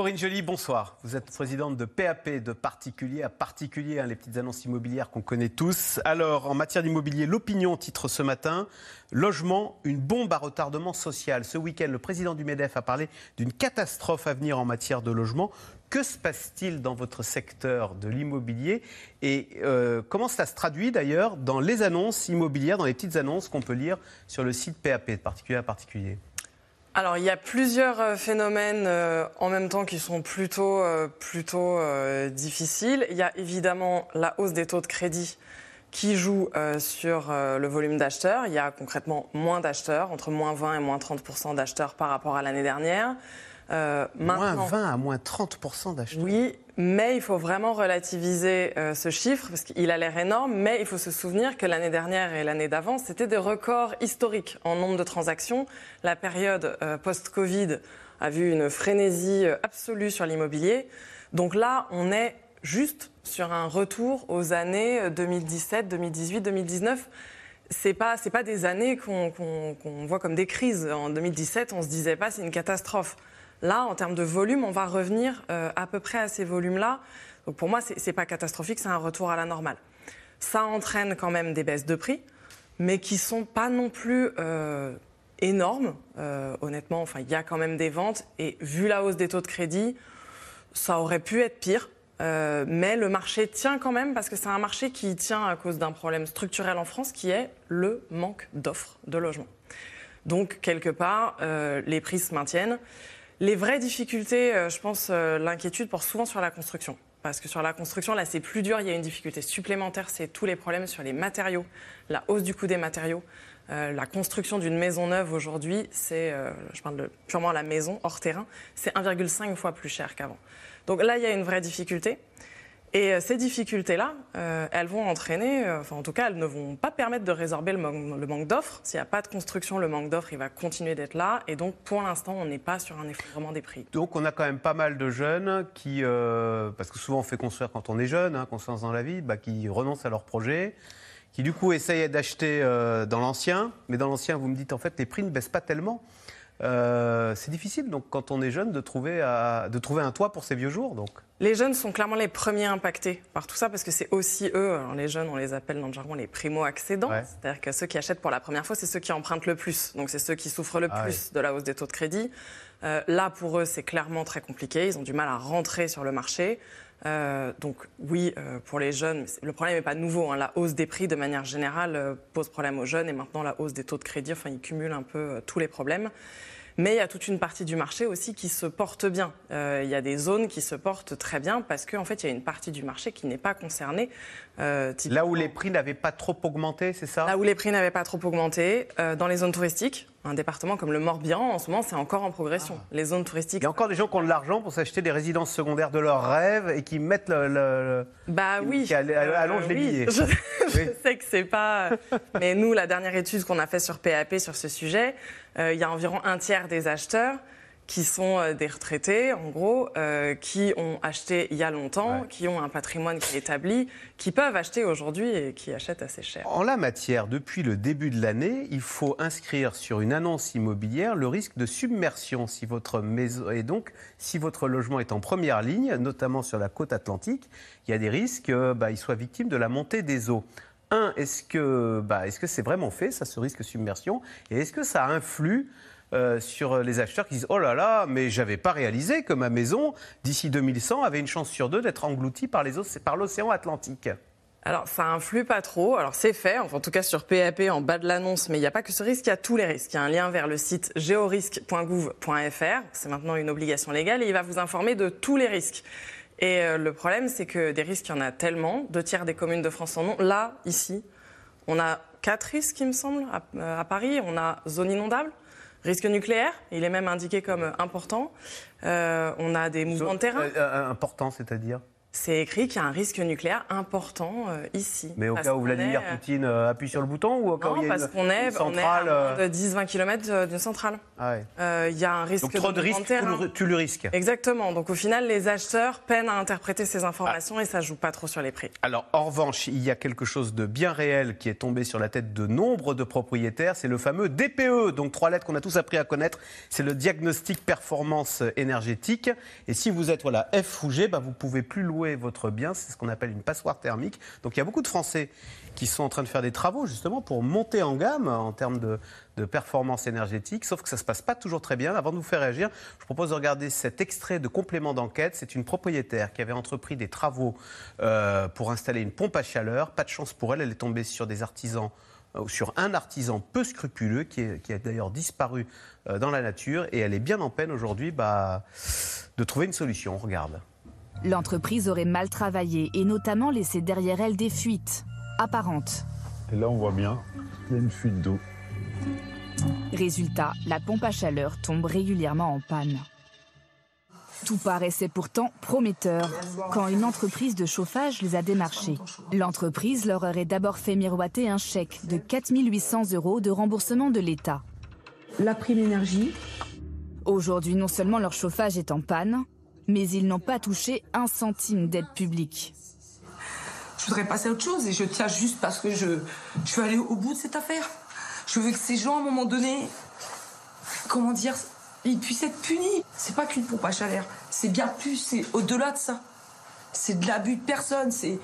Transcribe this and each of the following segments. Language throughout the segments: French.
Corinne Joly, bonsoir. Vous êtes présidente de PAP, de particulier à particulier, hein, les petites annonces immobilières qu'on connaît tous. Alors, en matière d'immobilier, l'opinion titre ce matin Logement, une bombe à retardement social. Ce week-end, le président du MEDEF a parlé d'une catastrophe à venir en matière de logement. Que se passe-t-il dans votre secteur de l'immobilier et euh, comment cela se traduit d'ailleurs dans les annonces immobilières, dans les petites annonces qu'on peut lire sur le site PAP, de particulier à particulier? Alors, il y a plusieurs euh, phénomènes euh, en même temps qui sont plutôt, euh, plutôt difficiles. Il y a évidemment la hausse des taux de crédit qui joue sur le volume d'acheteurs. Il y a concrètement moins d'acheteurs, entre moins 20 et moins 30% d'acheteurs par rapport à l'année dernière. Euh, moins 20 à moins 30% d'acheteurs. Oui, mais il faut vraiment relativiser euh, ce chiffre parce qu'il a l'air énorme, mais il faut se souvenir que l'année dernière et l'année d'avant, c'était des records historiques en nombre de transactions. La période euh, post-Covid a vu une frénésie absolue sur l'immobilier. Donc là, on est juste sur un retour aux années 2017, 2018, 2019 c'est pas c'est pas des années qu'on voit comme des crises. En 2017, on se disait pas c'est une catastrophe. Là, en termes de volume, on va revenir euh, à peu près à ces volumes-là. Donc pour moi, ce n'est pas catastrophique, c'est un retour à la normale. Ça entraîne quand même des baisses de prix, mais qui ne sont pas non plus euh, énormes. Euh, honnêtement, enfin, il y a quand même des ventes. Et vu la hausse des taux de crédit, ça aurait pu être pire. mais le marché tient quand même parce que c'est un marché qui tient à cause d'un problème structurel en France qui est le manque d'offres de logements. Donc, quelque part, les prix se maintiennent. Les vraies difficultés, euh, je pense, euh, l'inquiétude porte souvent sur la construction. Parce que sur la construction, là, c'est plus dur. Il y a une difficulté supplémentaire, c'est tous les problèmes sur les matériaux, la hausse du coût des matériaux. Euh, la construction d'une maison neuve aujourd'hui, c'est, je parle de purement la maison hors terrain, c'est 1,5 fois plus cher qu'avant. Donc là, il y a une vraie difficulté. Et euh, ces difficultés-là, euh, elles vont entraîner, euh, enfin en tout cas, elles ne vont pas permettre de résorber le, manque d'offres. S'il n'y a pas de construction, le manque d'offres, il va continuer d'être là. Et donc, pour l'instant, on n'est pas sur un effondrement des prix. Donc, on a quand même pas mal de jeunes qui, parce que souvent on fait construire quand on est jeune, hein, qu'on se lance dans la vie, bah, qui renoncent à leur projet, qui du coup essayent d'acheter dans l'ancien. Mais dans l'ancien, vous me dites, en fait, les prix ne baissent pas tellement. Euh, c'est difficile, donc, quand on est jeune, de trouver, de trouver un toit pour ces vieux jours. Donc. Les jeunes sont clairement les premiers impactés par tout ça, parce que c'est aussi eux, les jeunes, on les appelle dans le jargon les primo-accédants. C'est-à-dire que ceux qui achètent pour la première fois, c'est ceux qui empruntent le plus. Donc, c'est ceux qui souffrent le ah plus de la hausse des taux de crédit. Euh, là, pour eux, c'est clairement très compliqué. Ils ont du mal à rentrer sur le marché. Euh, donc oui, pour les jeunes, le problème n'est pas nouveau. Hein. La hausse des prix, de manière générale, pose problème aux jeunes et maintenant la hausse des taux de crédit, enfin, ils cumulent un peu tous les problèmes. Mais il y a toute une partie du marché aussi qui se porte bien. Euh, il y a des zones qui se portent très bien parce qu'en fait, il y a une partie du marché qui n'est pas concernée. Euh, là où les prix n'avaient pas trop augmenté, c'est ça? Là où les prix n'avaient pas trop augmenté, euh, dans les zones touristiques, un département comme le Morbihan, en ce moment, c'est encore en progression. Ah. Les zones touristiques. Il y a encore des gens qui ont de l'argent pour s'acheter des résidences secondaires de leurs rêves et qui mettent le. bah oui. Qui allongent les billets. Je, je sais que c'est pas. Mais nous, la dernière étude qu'on a faite sur PAP sur ce sujet, il y a environ un tiers des acheteurs qui sont euh, des retraités, en gros, euh, qui ont acheté il y a longtemps, qui ont un patrimoine qui est établi, qui peuvent acheter aujourd'hui et qui achètent assez cher. En la matière, depuis le début de l'année, il faut inscrire sur une annonce immobilière le risque de submersion si votre maison et donc si votre logement est en première ligne, notamment sur la côte atlantique, il y a des risques qu'il euh, bah, soit victime de la montée des eaux. Un, est-ce que bah, est-ce que c'est vraiment fait ça, ce risque de submersion, et est-ce que ça influe euh, sur les acheteurs qui disent Oh là là, mais j'avais pas réalisé que ma maison, d'ici 2100, avait une chance sur deux d'être engloutie par, l'océan Atlantique. Alors, ça influe pas trop. Alors, c'est fait, en tout cas sur PAP en bas de l'annonce, mais il n'y a pas que ce risque, il y a tous les risques. Il y a un lien vers le site georisque.gouv.fr. C'est maintenant une obligation légale et il va vous informer de tous les risques. Et euh, le problème, c'est que des risques, il y en a tellement. Deux tiers des communes de France en ont. Là, ici, on a quatre risques, il me semble, à, euh, à Paris. On a zone inondable, Risque nucléaire, il est même indiqué comme important. Euh, on a des mouvements de terrain. Euh, euh, important, c'est-à-dire? C'est écrit qu'il y a un risque nucléaire important euh, ici. Mais au cas où Vladimir est, Poutine euh, appuie sur le bouton ou au cas non, où il y a parce une, qu'on est, une on est centrale à euh, moins de 10-20 km d'une centrale. ah ouais. Euh, Il y a un risque Donc trop de risques, tu le, tu le risques. Exactement. Donc au final, les acheteurs peinent à interpréter ces informations et ça joue pas trop sur les prix. Alors, en revanche, il y a quelque chose de bien réel qui est tombé sur la tête de nombre de propriétaires, c'est le fameux DPE, donc trois lettres qu'on a tous appris à connaître, c'est le diagnostic performance énergétique. Et si vous êtes voilà, F ou G, bah, vous pouvez plus votre bien, c'est ce qu'on appelle une passoire thermique. Donc il y a beaucoup de Français qui sont en train de faire des travaux justement pour monter en gamme en termes de, performance énergétique, sauf que ça ne se passe pas toujours très bien. Avant de vous faire réagir, je propose de regarder cet extrait de complément d'enquête. C'est une propriétaire qui avait entrepris des travaux euh, pour installer une pompe à chaleur. Pas de chance pour elle, elle est tombée sur des artisans euh, sur un artisan peu scrupuleux qui a d'ailleurs disparu euh, dans la nature et elle est bien en peine aujourd'hui bah, de trouver une solution. On Regarde. L'entreprise aurait mal travaillé et notamment laissé derrière elle des fuites apparentes. Et là, on voit bien, il y a une fuite d'eau. Résultat, la pompe à chaleur tombe régulièrement en panne. Tout paraissait pourtant prometteur quand une entreprise de chauffage les a démarchés. L'entreprise leur aurait d'abord fait miroiter un chèque de 4 800 euros de remboursement de l'État. la prime énergie. Aujourd'hui, non seulement leur chauffage est en panne, mais ils n'ont pas touché un centime d'aide publique. Je voudrais passer à autre chose et je tiens juste parce que je, je veux aller au bout de cette affaire. Je veux que ces gens, à un moment donné, comment dire, ils puissent être punis. C'est pas qu'une pompe à chaleur, c'est bien plus, c'est au-delà de ça. C'est de l'abus de personne, c'est.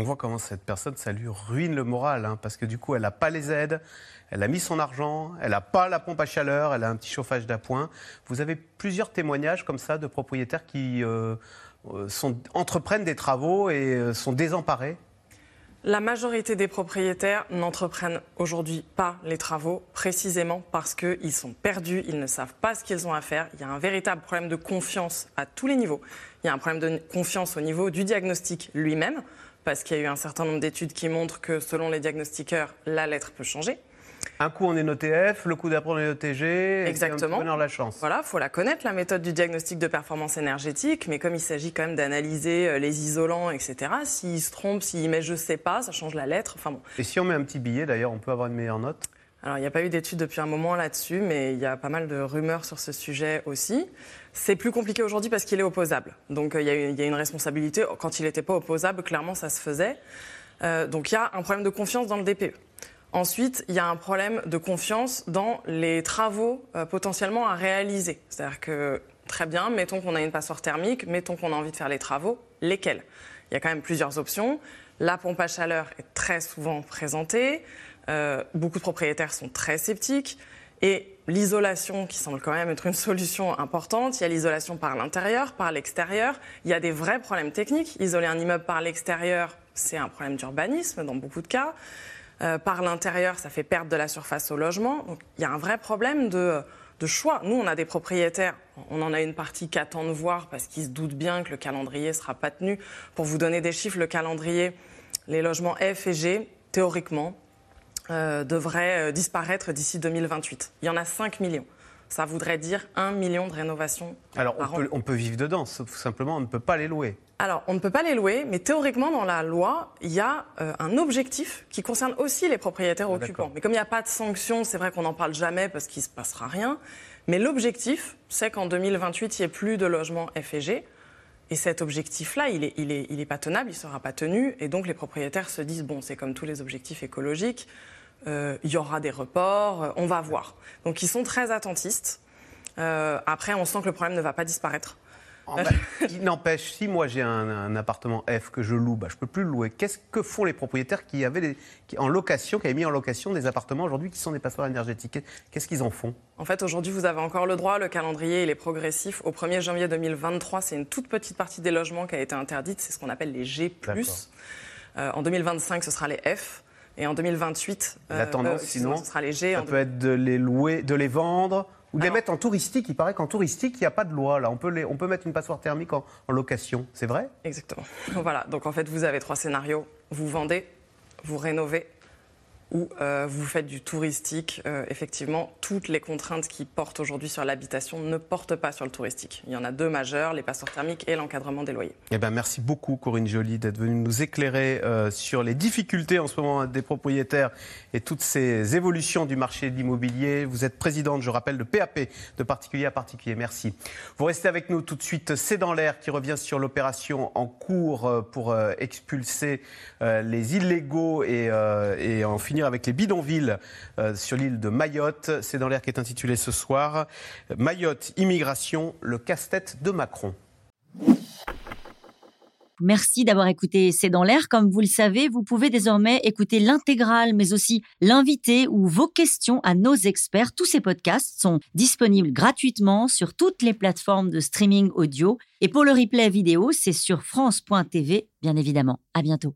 On voit comment cette personne, ça lui ruine le moral, hein, parce que du coup, elle n'a pas les aides, elle a mis son argent, elle n'a pas la pompe à chaleur, elle a un petit chauffage d'appoint. Vous avez plusieurs témoignages comme ça de propriétaires qui euh, euh, entreprennent des travaux et euh, sont désemparés. La majorité des propriétaires n'entreprennent aujourd'hui pas les travaux précisément parce qu'ils sont perdus, ils ne savent pas ce qu'ils ont à faire. Il y a un véritable problème de confiance à tous les niveaux. Il y a un problème de confiance au niveau du diagnostic lui-même parce qu'il y a eu un certain nombre d'études qui montrent que selon les diagnostiqueurs, la lettre peut changer. Un coup, on est noté F, le coup d'après, on est noté G. et Exactement. On la chance. Voilà, faut la connaître, la méthode du diagnostic de performance énergétique, mais comme il s'agit quand même d'analyser euh, les isolants, etc., s'il se trompe, s'il met je sais pas, ça change la lettre. Enfin bon. Et si on met un petit billet, d'ailleurs, on peut avoir une meilleure note? Alors, il n'y a pas eu d'études depuis un moment là-dessus, mais il y a pas mal de rumeurs sur ce sujet aussi. C'est plus compliqué aujourd'hui parce qu'il est opposable. Donc, euh, il y, a une- responsabilité. Quand il n'était pas opposable, clairement, ça se faisait. Euh, donc, il y a un problème de confiance dans le DPE. Ensuite, il y a un problème de confiance dans les travaux euh, potentiellement à réaliser. C'est-à-dire que, très bien, mettons qu'on a une passoire thermique, mettons qu'on a envie de faire les travaux, lesquels? Il y a quand même plusieurs options. La pompe à chaleur est très souvent présentée. Euh, beaucoup de propriétaires sont très sceptiques. Et l'isolation, qui semble quand même être une solution importante, il y a l'isolation par l'intérieur, par l'extérieur. Il y a des vrais problèmes techniques. Isoler un immeuble par l'extérieur, c'est un problème d'urbanisme dans beaucoup de cas. Euh, par l'intérieur, ça fait perdre de la surface au logement. Donc il y a un vrai problème de, de choix. Nous, on a des propriétaires, on en a une partie qui attend de voir parce qu'ils se doutent bien que le calendrier ne sera pas tenu. Pour vous donner des chiffres, le calendrier, les logements F et G, théoriquement, euh, devraient euh, disparaître d'ici 2028. Il y en a 5 millions. Ça voudrait dire 1 million de rénovations Alors, par on an. peut, on peut vivre dedans, sauf simplement, on ne peut pas les louer. Alors, on ne peut pas les louer, mais théoriquement, dans la loi, il y a euh, un objectif qui concerne aussi les propriétaires Ah, occupants. Mais comme il n'y a pas de sanction, c'est vrai qu'on n'en parle jamais parce qu'il ne se passera rien. Mais l'objectif, c'est qu'en 2028, il n'y ait plus de logements F et cet objectif-là, il n'est il est, il est pas tenable, il ne sera pas tenu. Et donc, les propriétaires se disent, bon, c'est comme tous les objectifs écologiques, il y aura des reports, euh, on va voir. Donc, ils sont très attentistes. Euh, après, on sent que le problème ne va pas disparaître. Bas, il n'empêche, si moi j'ai un, un appartement F que je loue, bah, je ne peux plus le louer. Qu'est-ce que font les propriétaires qui avaient qui, en location, qui avaient mis en location des appartements aujourd'hui qui sont des passoires énergétiques? Qu'est-ce qu'ils en font? En fait, aujourd'hui, vous avez encore le droit. Le calendrier, il est progressif. Au 1er janvier 2023, c'est une toute petite partie des logements qui a été interdite. C'est ce qu'on appelle les G+. Euh, en 2025, ce sera les F. Et en 2028, La tendance, excusez-moi, sinon, ce sera les G. Ça peut être de les louer, de les vendre ou de les mettre en touristique. Il paraît qu'en touristique, il n'y a pas de loi. Là, on peut, les- on peut mettre une passoire thermique en, en location. C'est vrai? Exactement. Voilà. Donc, en fait, vous avez trois scénarios. Vous vendez, vous rénovez ou euh, vous faites du touristique, euh, effectivement, toutes les contraintes qui portent aujourd'hui sur l'habitation ne portent pas sur le touristique. Il y en a deux majeures, les passoires thermiques et l'encadrement des loyers. Eh ben, merci beaucoup Corinne Joly d'être venue nous éclairer euh, sur les difficultés en ce moment des propriétaires et toutes ces évolutions du marché de l'immobilier. Vous êtes présidente, je rappelle, de PAP, de particulier à particulier. Merci. Vous restez avec nous tout de suite. C'est dans l'air qui revient sur l'opération en cours pour expulser les illégaux et, et en avec les bidonvilles euh, sur l'île de Mayotte. C'est dans l'air qui est intitulé ce soir Mayotte, immigration, le casse-tête de Macron. Merci d'avoir écouté C'est dans l'air. Comme vous le savez, vous pouvez désormais écouter l'intégrale, mais aussi l'invité ou vos questions à nos experts. Tous ces podcasts sont disponibles gratuitement sur toutes les plateformes de streaming audio. Et pour le replay vidéo, c'est sur France.tv, bien évidemment. À bientôt.